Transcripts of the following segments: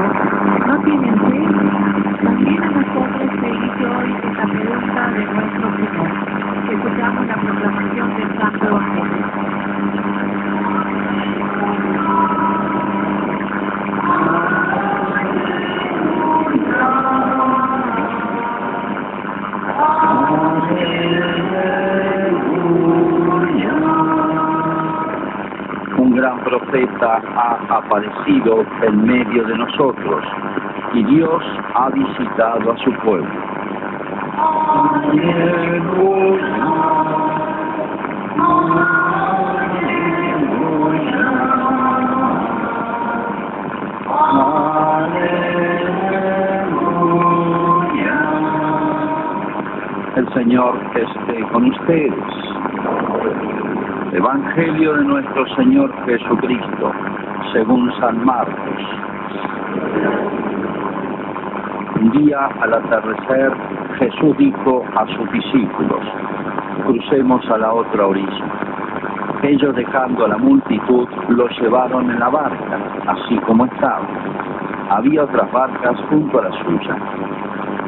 no tienen fe, también a nosotros se hizo hoy esta pregunta de nuestro Señor. Escuchamos la proclamación del Santo Evangelio. Profeta ha aparecido en medio de nosotros y Dios ha visitado a su pueblo. El Señor esté con ustedes. Evangelio de nuestro Señor Jesucristo, según San Marcos. Un día al atardecer, Jesús dijo a sus discípulos, crucemos a la otra orilla. Ellos dejando a la multitud, lo llevaron en la barca, así como estaba. Había otras barcas junto a la suya.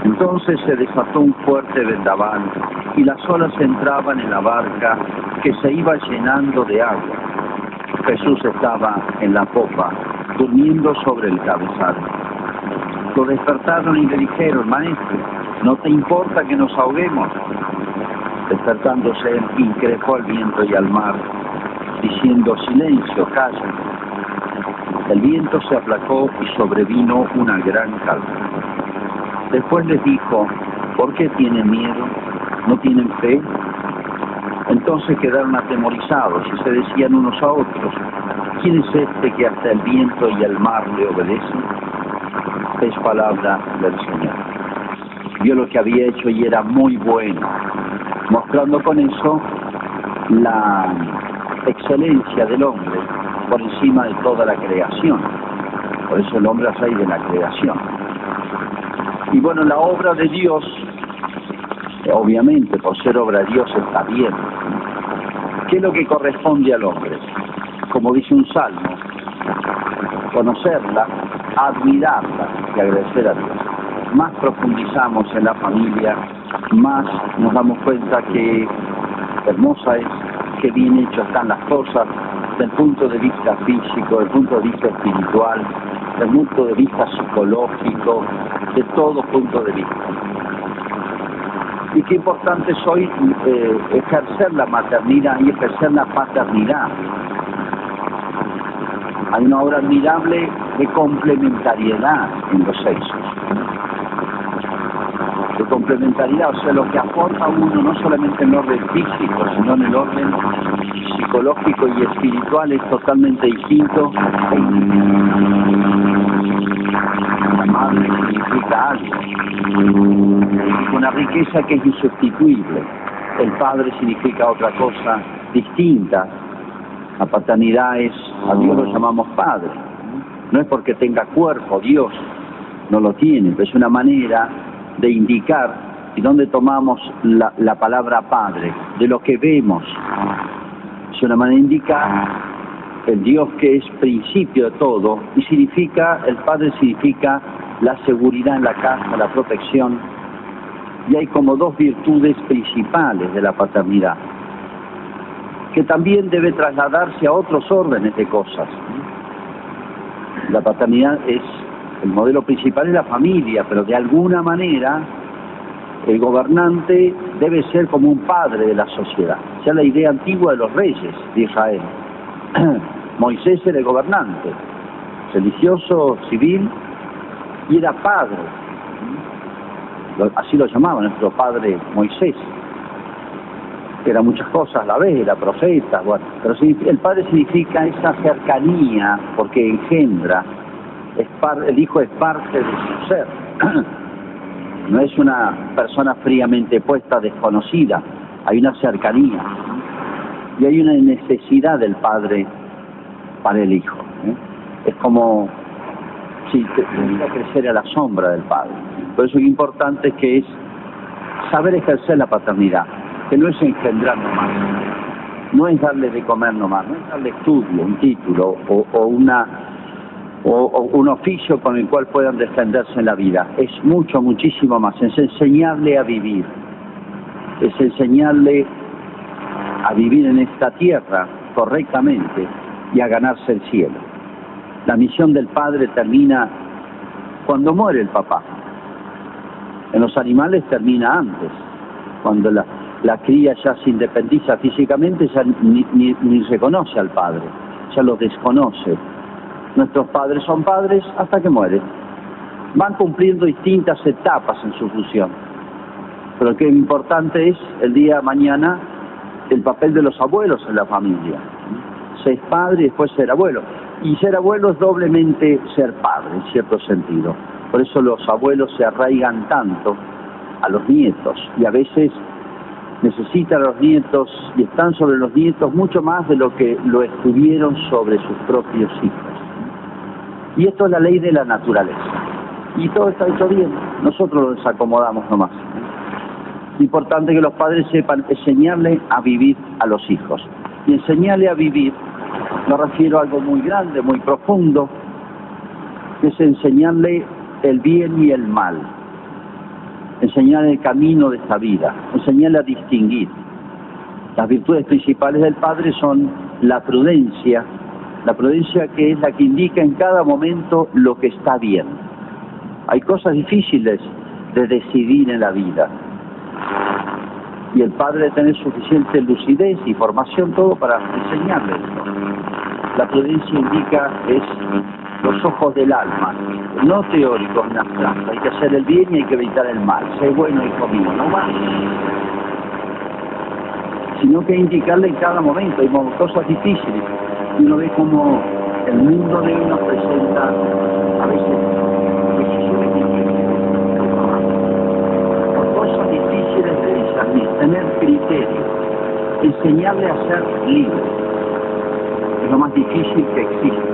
Entonces se desató un fuerte vendaval y las olas entraban en la barca que se iba llenando de agua. Jesús estaba en la popa, durmiendo sobre el cabezal. Lo despertaron y le dijeron, Maestro, ¿no te importa que nos ahoguemos? Despertándose, increpó al viento y al mar, diciendo, Silencio, calla. El viento se aplacó y sobrevino una gran calma. Después les dijo, ¿por qué tienen miedo? ¿No tienen fe? Entonces quedaron atemorizados y se decían unos a otros, ¿quién es este que hasta el viento y el mar le obedecen? Es palabra del Señor. Vio lo que había hecho y era muy bueno, mostrando con eso la excelencia del hombre por encima de toda la creación. Por eso el hombre es rey de la creación. Y bueno, la obra de Dios, obviamente por ser obra de Dios está bien. ¿Qué es lo que corresponde al hombre? Como dice un salmo, conocerla, admirarla y agradecer a Dios. Más profundizamos en la familia, más nos damos cuenta que hermosa es, que bien hecho están las cosas, desde el punto de vista físico, desde el punto de vista espiritual, desde el punto de vista psicológico, de todo punto de vista. Y qué importante es hoy eh, ejercer la maternidad y ejercer la paternidad. Hay una obra admirable de complementariedad en los sexos. De complementariedad, o sea, lo que aporta uno no solamente en el orden físico, sino en el orden psicológico y espiritual es totalmente distinto. La madre significa algo, una riqueza que es insustituible. El padre significa otra cosa distinta. La paternidad es, a Dios lo llamamos padre. No es porque tenga cuerpo, Dios no lo tiene, pero es una manera de indicar y dónde tomamos la, la palabra padre, de lo que vemos. Es una manera de indicar el Dios que es principio de todo y significa, el Padre significa la seguridad en la casa, la protección. Y hay como dos virtudes principales de la paternidad, que también debe trasladarse a otros órdenes de cosas. La paternidad es, el modelo principal es la familia, pero de alguna manera el gobernante debe ser como un padre de la sociedad. Sea, la idea antigua de los reyes de Israel. Moisés era el gobernante, religioso, civil, y era padre. Así lo llamaba nuestro padre Moisés. Era muchas cosas a la vez, era profeta, bueno, pero el padre significa esa cercanía, porque engendra, el hijo es parte de su ser. No es una persona fríamente puesta, desconocida, hay una cercanía y hay una necesidad del padre para el hijo. ¿eh? Es como si que crecer a la sombra del padre. Por eso lo importante que es saber ejercer la paternidad, que no es engendrar nomás, no es darle de comer nomás, no es darle estudio, un título o una o, un oficio con el cual puedan defenderse en la vida. Es mucho, muchísimo más. Es enseñarle a vivir. Es enseñarle a vivir en esta tierra correctamente y a ganarse el cielo. La misión del padre termina cuando muere el papá. En los animales termina antes, cuando la, cría ya se independiza físicamente, ya ni, ni, reconoce al padre, ya lo desconoce, Nuestros padres son padres hasta que mueren. Van cumpliendo distintas etapas en su función. Pero que importante es el día de mañana el papel de los abuelos en la familia. Ser padre y después ser abuelo. Y ser abuelo es doblemente ser padre, en cierto sentido. Por eso los abuelos se arraigan tanto a los nietos y a veces necesitan a los nietos y están sobre los nietos mucho más de lo que lo estuvieron sobre sus propios hijos. Y esto es la ley de la naturaleza. Y todo está hecho bien, nosotros lo desacomodamos nomás. Importante que los padres sepan enseñarle a vivir a los hijos. Y enseñarle a vivir, me refiero a algo muy grande, muy profundo, que es enseñarle el bien y el mal, enseñarle el camino de esta vida, enseñarle a distinguir. Las virtudes principales del padre son la prudencia, la prudencia que es la que indica en cada momento lo que está bien. Hay cosas difíciles de decidir en la vida. Y el padre debe tener suficiente lucidez y formación todo para enseñarle esto. La prudencia indica es los ojos del alma, no teóricos en abstracto. Hay que hacer el bien y hay que evitar el mal. Sé bueno, hijo mío, no más. Sino que indicarle en cada momento. Hay cosas difíciles uno ve como el mundo de uno presenta a veces decisiones difíciles, por cosas difíciles de tener criterio, enseñarle a ser libre, lo más difícil que existe.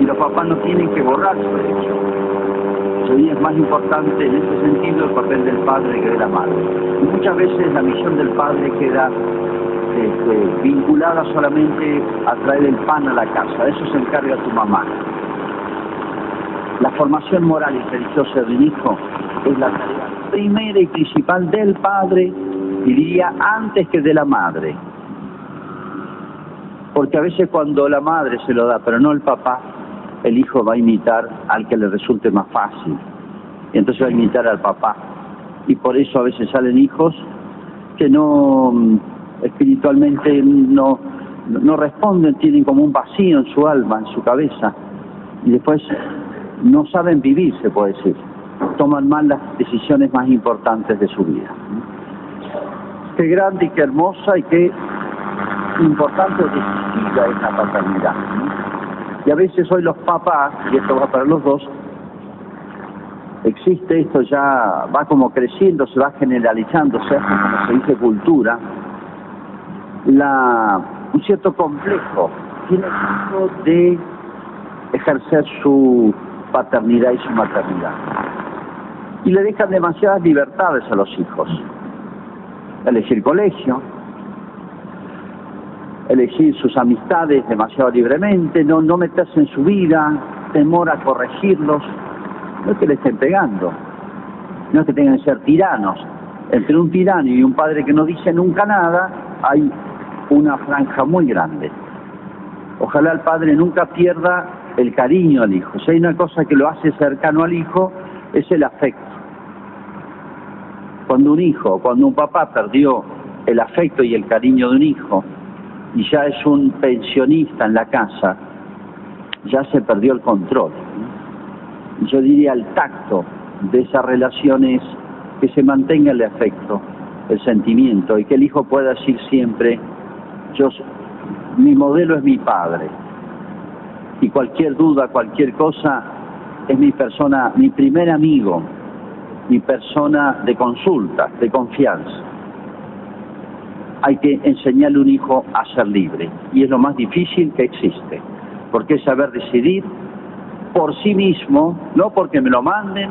Y los papás no tienen que borrarse de eso. Sería es más importante en este sentido el papel del padre que de la madre. Y muchas veces la misión del padre queda este, vinculada solamente a traer el pan a la casa, eso se encarga tu mamá. La formación moral y religiosa de un hijo es la tarea primera y principal del padre, diría antes que de la madre. Porque a veces cuando la madre se lo da, pero no el papá, el hijo va a imitar al que le resulte más fácil. Y entonces va a imitar al papá. Y por eso a veces salen hijos que no espiritualmente no, no responden, tienen como un vacío en su alma, en su cabeza, y después no saben vivir, se puede decir, toman mal las decisiones más importantes de su vida. Qué grande y qué hermosa y qué importante o decisiva es la paternidad. Y a veces hoy los papás, y esto va para los dos, existe esto ya, va como creciendo, se va generalizando, se hace como se dice cultura, la, un cierto complejo tiene tiempo de ejercer su paternidad y su maternidad. Y le dejan demasiadas libertades a los hijos. Elegir colegio, elegir sus amistades demasiado libremente, no, no meterse en su vida, temor a corregirlos. No es que le estén pegando, no es que tengan que ser tiranos. Entre un tirano y un padre que no dice nunca nada, hay una franja muy grande. Ojalá el padre nunca pierda el cariño al hijo. Si hay una cosa que lo hace cercano al hijo, es el afecto. Cuando un hijo, cuando un papá perdió el afecto y el cariño de un hijo, y ya es un pensionista en la casa, ya se perdió el control. Yo diría el tacto de esas relaciones que se mantenga el afecto, el sentimiento, y que el hijo pueda decir siempre, yo, mi modelo es mi padre. Y cualquier duda, cualquier cosa, es mi persona, mi primer amigo, mi persona de consulta, de confianza. Hay que enseñarle a un hijo a ser libre. Y es lo más difícil que existe. Porque es saber decidir por sí mismo, no porque me lo manden,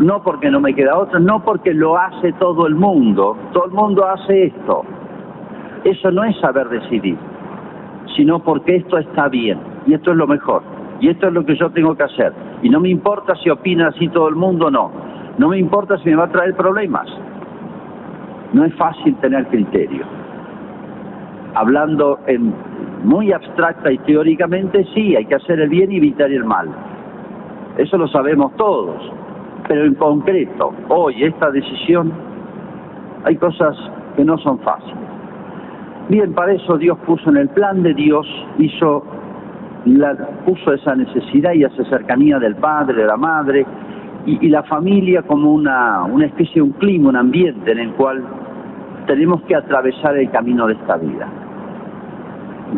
no porque no me queda otra, no porque lo hace todo el mundo. Todo el mundo hace esto. Eso no es saber decidir, sino porque esto está bien y esto es lo mejor. y esto es lo que yo tengo que hacer. Y no me importa si opina así todo el mundo o no. No me importa si me va a traer problemas. No es fácil tener criterio. Hablando en muy abstracta y teóricamente, sí, hay que hacer el bien y evitar el mal. Eso lo sabemos todos. Pero en concreto, hoy, esta decisión, hay cosas que no son fáciles. Bien, para eso Dios puso en el plan de Dios, hizo la, puso esa necesidad y esa cercanía del padre, de la madre, y, la familia como una, una especie un clima, un ambiente en el cual tenemos que atravesar el camino de esta vida.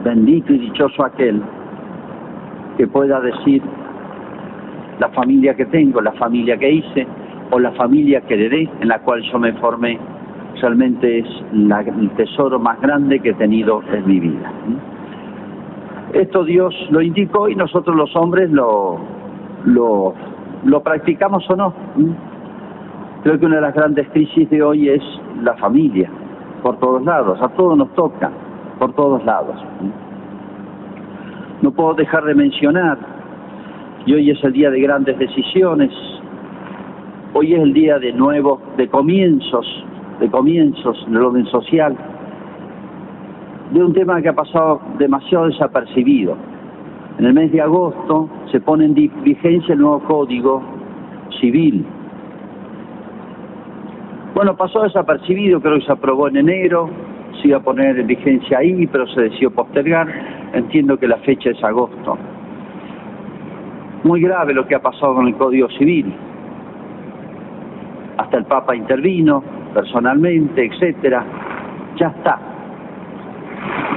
Bendito y dichoso aquel que pueda decir la familia que tengo, la familia que hice o la familia que heredé, en la cual yo me formé, realmente es el tesoro más grande que he tenido en mi vida. Esto Dios lo indicó y nosotros los hombres lo, lo, lo practicamos o no. Creo que una de las grandes crisis de hoy es la familia, por todos lados, a todos nos toca, por todos lados. No puedo dejar de mencionar, y hoy es el día de grandes decisiones, hoy es el día de nuevos, de comienzos, de comienzos en el orden social, de un tema que ha pasado demasiado desapercibido. En el mes de agosto se pone en vigencia el nuevo Código Civil. Bueno, pasó desapercibido, creo que se aprobó en enero, se iba a poner en vigencia ahí, pero se decidió postergar. Entiendo que la fecha es agosto. Muy grave lo que ha pasado con el Código Civil. Hasta el Papa intervino personalmente, etcétera. Ya está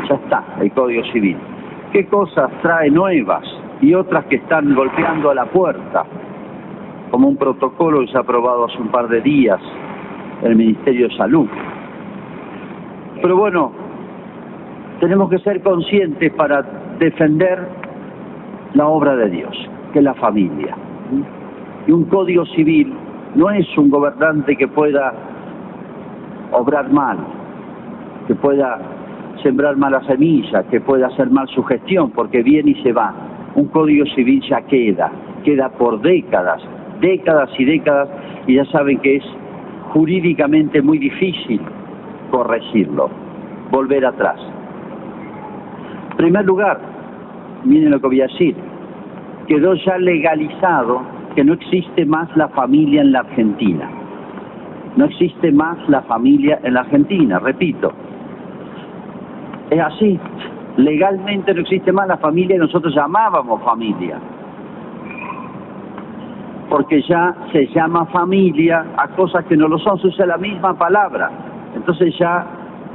ya está el Código Civil. ¿Qué cosas trae nuevas y otras que están golpeando a la puerta? Como un protocolo que se ha aprobado hace un par de días en el Ministerio de Salud. Pero bueno, tenemos que ser conscientes para defender la obra de Dios, que es la familia. Y un código civil no es un gobernante que pueda obrar mal, que pueda sembrar mala semilla, que pueda hacer mal su gestión, porque viene y se va. Un código civil ya queda, queda por décadas, décadas y décadas, y ya saben que es jurídicamente muy difícil corregirlo, volver atrás. En primer lugar, miren lo que voy a decir, quedó ya legalizado que no existe más la familia en la Argentina. No existe más la familia en la Argentina, repito, es así. Legalmente no existe más la familia que nosotros llamábamos familia. Porque ya se llama familia a cosas que no lo son, se usa la misma palabra. Entonces ya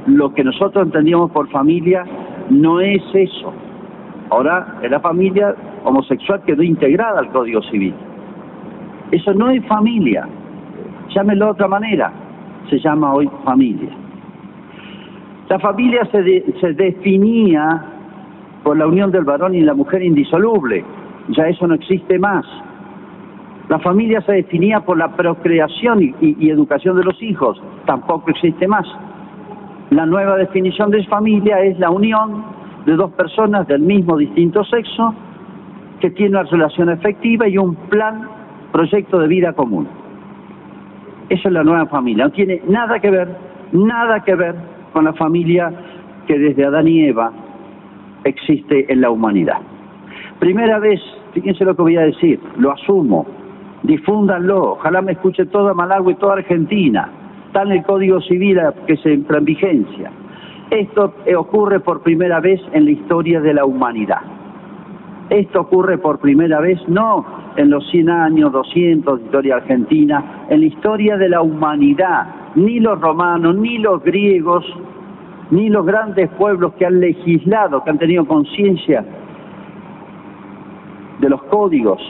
lo que nosotros entendíamos por familia no es eso. Ahora, la familia homosexual quedó integrada al Código Civil. Eso no es familia. Llámelo de otra manera. Se llama hoy familia. La familia se, se definía por la unión del varón y la mujer indisoluble, ya eso no existe más. La familia se definía por la procreación y, educación de los hijos, tampoco existe más. La nueva definición de familia es la unión de dos personas del mismo distinto sexo que tienen una relación efectiva y un plan, proyecto de vida común. Esa es la nueva familia, no tiene nada que ver, nada que ver con la familia que desde Adán y Eva existe en la humanidad. Primera vez, fíjense lo que voy a decir, lo asumo, difúndanlo, ojalá me escuche toda Malagua y toda Argentina, está en el Código Civil que se entra en vigencia. Esto ocurre por primera vez en la historia de la humanidad. Esto ocurre por primera vez no en los 100 años, 200 de historia argentina, en la historia de la humanidad ni los romanos, ni los griegos, ni los grandes pueblos que han legislado, que han tenido conciencia de los códigos,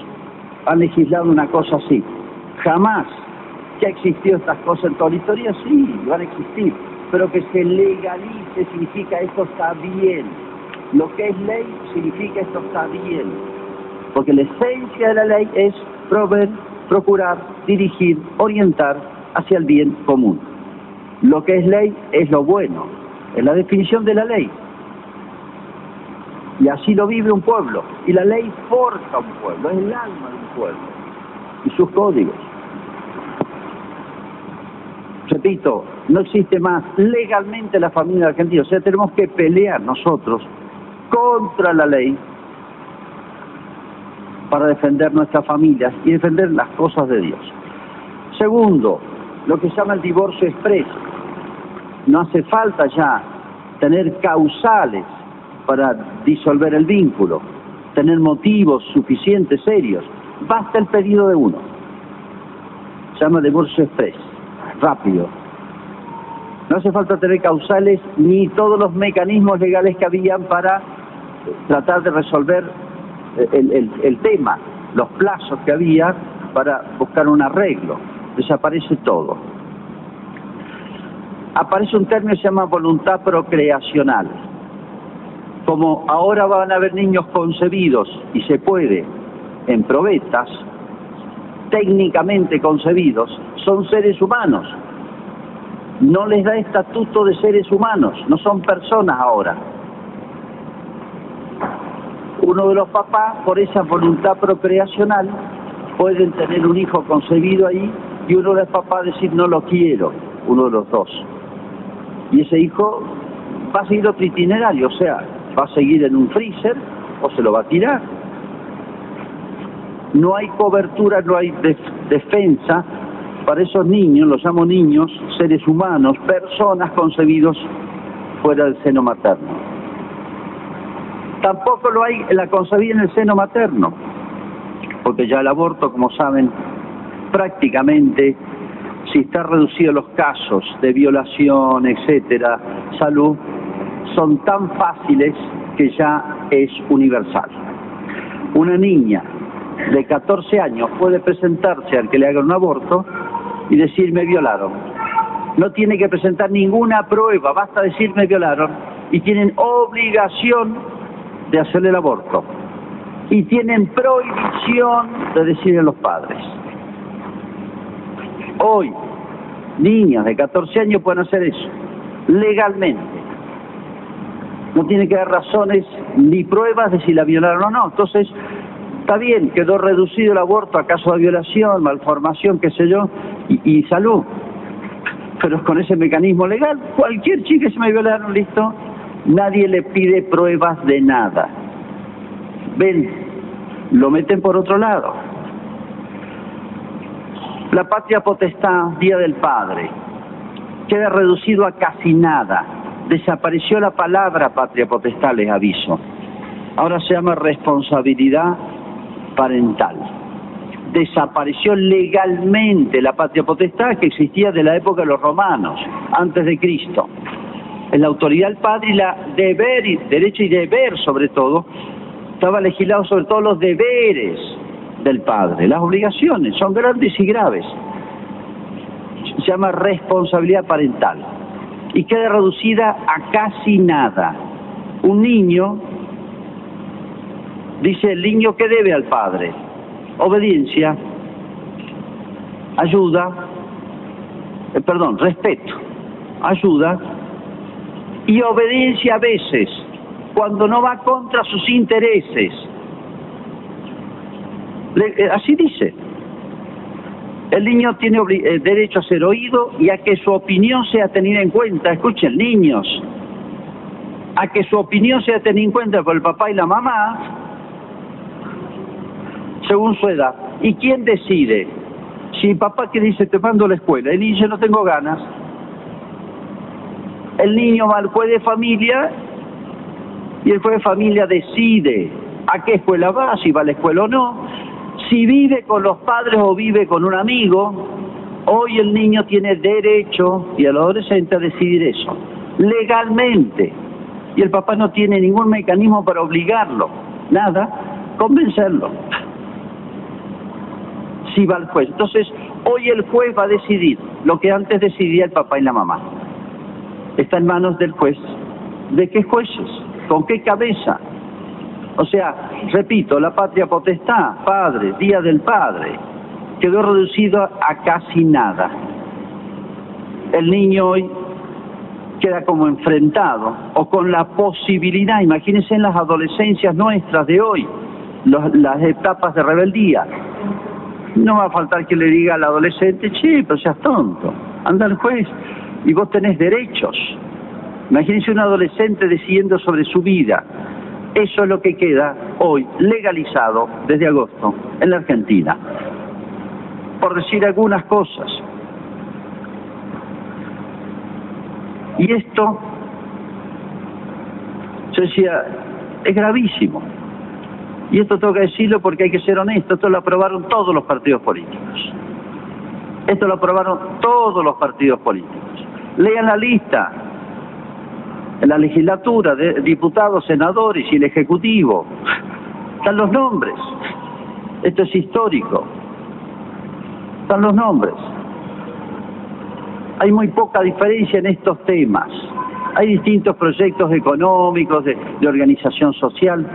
han legislado una cosa así. Jamás que ha existido estas cosas en toda la historia, sí, van a existir, pero que se legalice significa esto está bien. Lo que es ley significa esto está bien. Porque la esencia de la ley es proveer, procurar, dirigir, orientar hacia el bien común. Lo que es ley es lo bueno, es la definición de la ley. Y así lo vive un pueblo. Y la ley forja un pueblo, es el alma de un pueblo. Y sus códigos. Repito, no existe más legalmente la familia argentina. O sea, tenemos que pelear nosotros contra la ley para defender nuestras familias y defender las cosas de Dios. Segundo, lo que se llama el divorcio expreso. No hace falta ya tener causales para disolver el vínculo, tener motivos suficientes, serios. Basta el pedido de uno. Se llama divorcio expreso, rápido. No hace falta tener causales ni todos los mecanismos legales que habían para tratar de resolver el, el, tema, los plazos que había para buscar un arreglo. Desaparece todo. Aparece un término que se llama voluntad procreacional. Como ahora van a haber niños concebidos y se puede en probetas, técnicamente concebidos, son seres humanos. No les da estatuto de seres humanos, no son personas ahora uno de los papás, por esa voluntad procreacional, pueden tener un hijo concebido ahí y uno de los papás decir no lo quiero, uno de los dos. Y ese hijo va a seguir otro itinerario, o sea, va a seguir en un freezer o se lo va a tirar. No hay cobertura, no hay defensa para esos niños, los llamo niños, seres humanos, personas concebidos fuera del seno materno. Tampoco lo hay la concebida en el seno materno, porque ya el aborto, como saben, prácticamente, si está reducido los casos de violación, etcétera, salud, son tan fáciles que ya es universal. Una niña de 14 años puede presentarse al que le haga un aborto y decir me violaron. No tiene que presentar ninguna prueba, basta decir me violaron y tienen obligación de hacerle el aborto y tienen prohibición de decirle a los padres. Hoy, niñas de 14 años pueden hacer eso, legalmente. No tiene que dar razones ni pruebas de si la violaron o no. Entonces, está bien, quedó reducido el aborto a caso de violación, malformación, qué sé yo, y, salud. Pero con ese mecanismo legal, cualquier chica se me violaron, listo, nadie le pide pruebas de nada. Ven, lo meten por otro lado. La patria potestad, Día del Padre, queda reducido a casi nada. Desapareció la palabra patria potestad, les aviso. Ahora se llama responsabilidad parental. Desapareció legalmente la patria potestad que existía de la época de los romanos, antes de Cristo en la autoridad del padre y la deber, derecho y deber sobre todo, estaba legislado sobre todos los deberes del padre, las obligaciones son grandes y graves. Se llama responsabilidad parental y queda reducida a casi nada. Un niño, dice el niño que debe al padre, obediencia, ayuda, eh, perdón, respeto, ayuda, y obediencia a veces cuando no va contra sus intereses. Eh, así dice. El niño tiene eh, derecho a ser oído y a que su opinión sea tenida en cuenta. Escuchen, niños, a que su opinión sea tenida en cuenta por el papá y la mamá, según su edad. ¿Y quién decide? Si el papá que dice te mando a la escuela, y dice no tengo ganas, el niño va al juez de familia y el juez de familia decide a qué escuela va, si va a la escuela o no, si vive con los padres o vive con un amigo. Hoy el niño tiene derecho y el adolescente a decidir eso, legalmente. Y el papá no tiene ningún mecanismo para obligarlo, nada, convencerlo. Si va al juez. Entonces, hoy el juez va a decidir lo que antes decidía el papá y la mamá está en manos del juez. ¿De qué jueces? ¿Con qué cabeza? O sea, repito, la patria potestad, padre, día del padre, quedó reducido a casi nada. El niño hoy queda como enfrentado o con la posibilidad, imagínense en las adolescencias nuestras de hoy, las etapas de rebeldía. No va a faltar que le diga al adolescente, che, pero seas tonto, anda al juez y vos tenés derechos. Imagínense un adolescente decidiendo sobre su vida. Eso es lo que queda hoy legalizado desde agosto en la Argentina. Por decir algunas cosas. Y esto, yo decía, es gravísimo. Y esto tengo que decirlo porque hay que ser honesto, esto lo aprobaron todos los partidos políticos. Esto lo aprobaron todos los partidos políticos. Lean la lista. La legislatura de diputados, senadores y el Ejecutivo. Están los nombres. Esto es histórico. Están los nombres. Hay muy poca diferencia en estos temas. Hay distintos proyectos económicos, de organización social,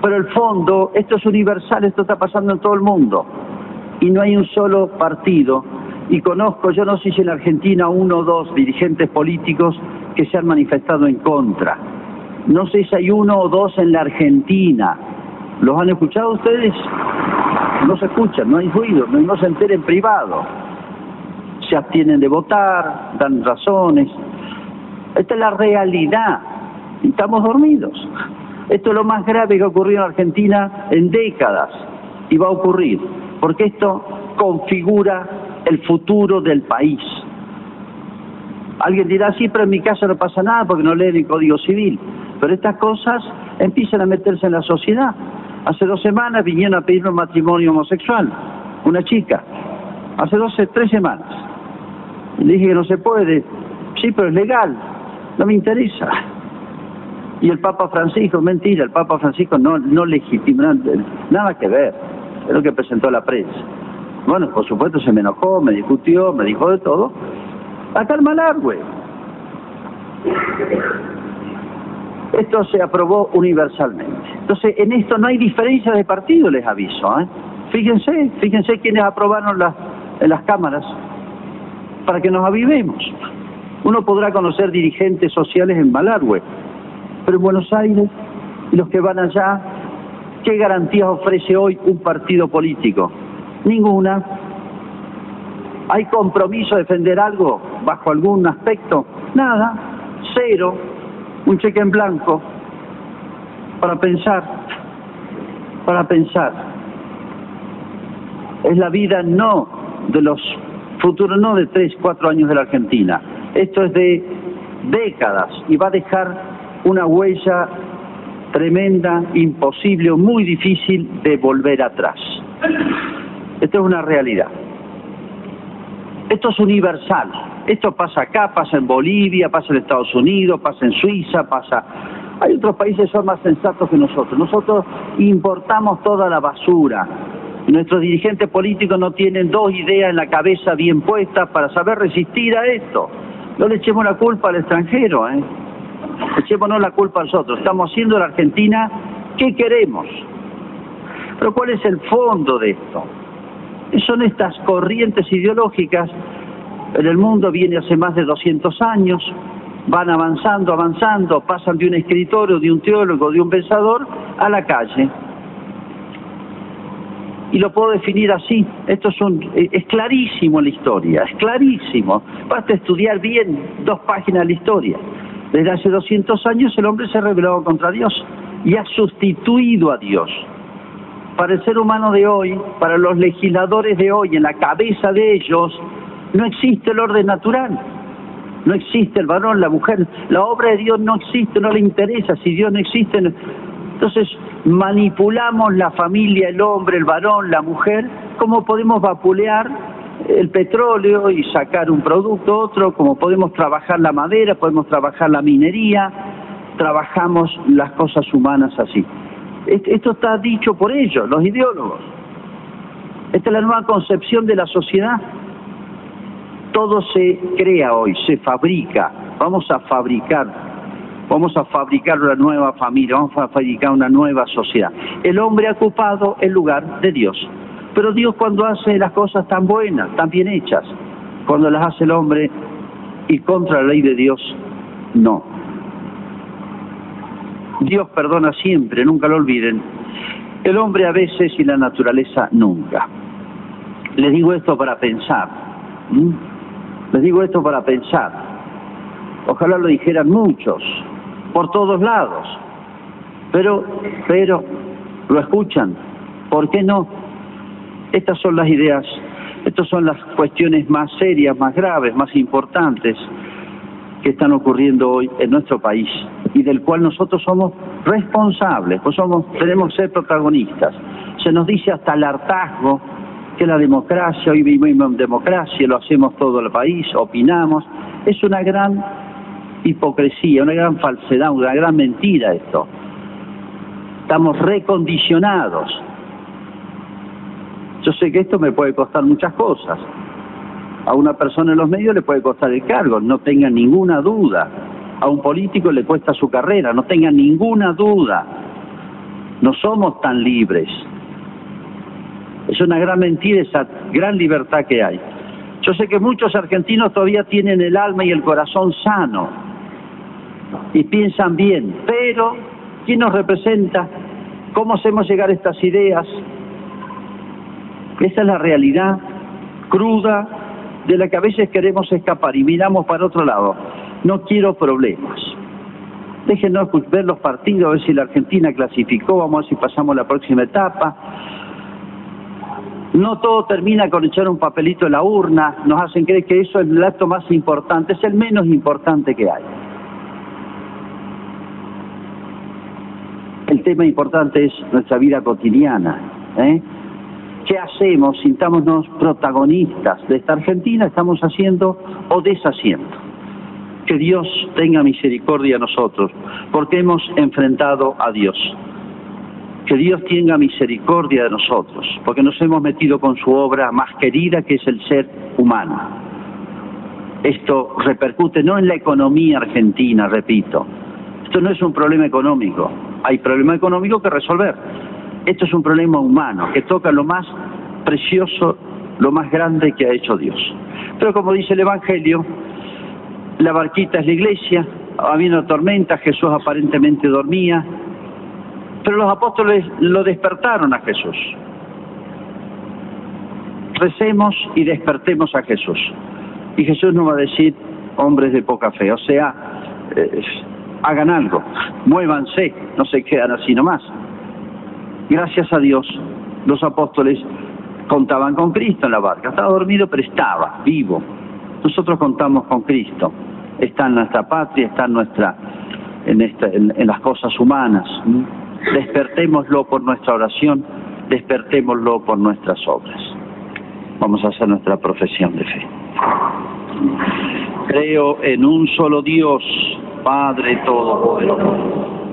pero el fondo, esto es universal, esto está pasando en todo el mundo. Y no hay un solo partido. Y conozco, yo no sé si en Argentina uno o dos dirigentes políticos que se han manifestado en contra. No sé si hay uno o dos en la Argentina. ¿Los han escuchado ustedes? No se escuchan, no hay ruido, no, se enteren privado. Se abstienen de votar, dan razones. Esta es la realidad. estamos dormidos. Esto es lo más grave que ha ocurrido en Argentina en décadas y va a ocurrir, porque esto configura el futuro del país. Alguien dirá, sí, pero en mi casa no pasa nada porque no leen el Código Civil. Pero estas cosas empiezan a meterse en la sociedad. Hace dos semanas vinieron a pedirme un matrimonio homosexual, una chica. Hace dos, tres semanas. le dije que no se puede. Sí, pero es legal. No me interesa. Y el Papa Francisco, mentira, el Papa Francisco no, no legitima, nada que ver, es lo que presentó la prensa. Bueno, por supuesto se me enojó, me discutió, me dijo de todo, hasta el Malargüe. Esto se aprobó universalmente. Entonces, en esto no hay diferencia de partido, les aviso. ¿eh? Fíjense, fíjense quienes aprobaron las, las cámaras para que nos avivemos. Uno podrá conocer dirigentes sociales en Malargüe, pero en Buenos Aires, y los que van allá, ¿qué garantías ofrece hoy un partido político? Ninguna. ¿Hay compromiso de defender algo bajo algún aspecto? Nada. Cero. Un cheque en blanco. Para pensar. Para pensar. Es la vida no de los futuros, no de tres, cuatro años de la Argentina. Esto es de décadas y va a dejar una huella tremenda, imposible o muy difícil de volver atrás. Esto es una realidad. Esto es universal. Esto pasa acá, pasa en Bolivia, pasa en Estados Unidos, pasa en Suiza, pasa... Hay otros países que son más sensatos que nosotros. Nosotros importamos toda la basura. Nuestros dirigentes políticos no tienen dos ideas en la cabeza bien puestas para saber resistir a esto. No le echemos la culpa al extranjero, ¿eh? echémonos la culpa a nosotros. Estamos haciendo la Argentina, ¿qué queremos? Pero ¿cuál es el fondo de esto? Son estas corrientes ideológicas, en el mundo viene hace más de 200 años, van avanzando, avanzando, pasan de un escritorio, de un teólogo, de un pensador, a la calle. Y lo puedo definir así, esto es, un, es clarísimo la historia, es clarísimo. Basta estudiar bien dos páginas de la historia. Desde hace 200 años el hombre se rebeló contra Dios y ha sustituido a Dios. Para el ser humano de hoy, para los legisladores de hoy, en la cabeza de ellos, no existe el orden natural. No existe el varón, la mujer. La obra de Dios no existe, no le interesa. Si Dios no existe, entonces manipulamos la familia, el hombre, el varón, la mujer, como podemos vapulear el petróleo y sacar un producto, otro, como podemos trabajar la madera, podemos trabajar la minería, trabajamos las cosas humanas así. Esto está dicho por ellos, los ideólogos. Esta es la nueva concepción de la sociedad. Todo se crea hoy, se fabrica. Vamos a fabricar, vamos a fabricar una nueva familia, vamos a fabricar una nueva sociedad. El hombre ha ocupado el lugar de Dios. Pero Dios cuando hace las cosas tan buenas, tan bien hechas, cuando las hace el hombre y contra la ley de Dios, No. Dios perdona siempre, nunca lo olviden. El hombre a veces y la naturaleza nunca. Les digo esto para pensar. Les digo esto para pensar. Ojalá lo dijeran muchos, por todos lados. Pero, pero, lo escuchan. ¿Por qué no? Estas son las ideas, estas son las cuestiones más serias, más graves, más importantes que están ocurriendo hoy en nuestro país y del cual nosotros somos responsables, pues somos, tenemos que ser protagonistas. Se nos dice hasta el hartazgo que la democracia, hoy vivimos en democracia, lo hacemos todo el país, opinamos, es una gran hipocresía, una gran falsedad, una gran mentira esto. Estamos recondicionados. Yo sé que esto me puede costar muchas cosas. A una persona en los medios le puede costar el cargo, no tengan ninguna duda. A un político le cuesta su carrera, no tengan ninguna duda. No somos tan libres. Es una gran mentira esa gran libertad que hay. Yo sé que muchos argentinos todavía tienen el alma y el corazón sano y piensan bien, pero ¿quién nos representa? ¿Cómo hacemos llegar estas ideas? Esa es la realidad cruda de la que a veces queremos escapar y miramos para otro lado. No quiero problemas. Déjenos ver los partidos, a ver si la Argentina clasificó, vamos a ver si pasamos la próxima etapa. No todo termina con echar un papelito en la urna, nos hacen creer que eso es el acto más importante, es el menos importante que hay. El tema importante es nuestra vida cotidiana. ¿eh? ¿Qué hacemos? Sintámonos protagonistas de esta Argentina, estamos haciendo o deshaciendo. Que Dios tenga misericordia a nosotros, porque hemos enfrentado a Dios. Que Dios tenga misericordia de nosotros, porque nos hemos metido con su obra más querida, que es el ser humano. Esto repercute no en la economía argentina, repito. Esto no es un problema económico. Hay problema económico que resolver esto es un problema humano que toca lo más precioso, lo más grande que ha hecho Dios. Pero como dice el Evangelio, la barquita es la iglesia, había una tormenta, Jesús aparentemente dormía, pero los apóstoles lo despertaron a Jesús. Recemos y despertemos a Jesús. Y Jesús nos va a decir, hombres de poca fe, o sea, eh, hagan algo, muévanse, no se quedan así nomás. Gracias a Dios, los apóstoles contaban con Cristo en la barca. Estaba dormido, pero estaba vivo. Nosotros contamos con Cristo. Está en nuestra patria, está en, nuestra, en, en las cosas humanas. Despertémoslo por nuestra oración, despertémoslo por nuestras obras. Vamos a hacer nuestra profesión de fe. Creo en un solo Dios, Padre Todopoderoso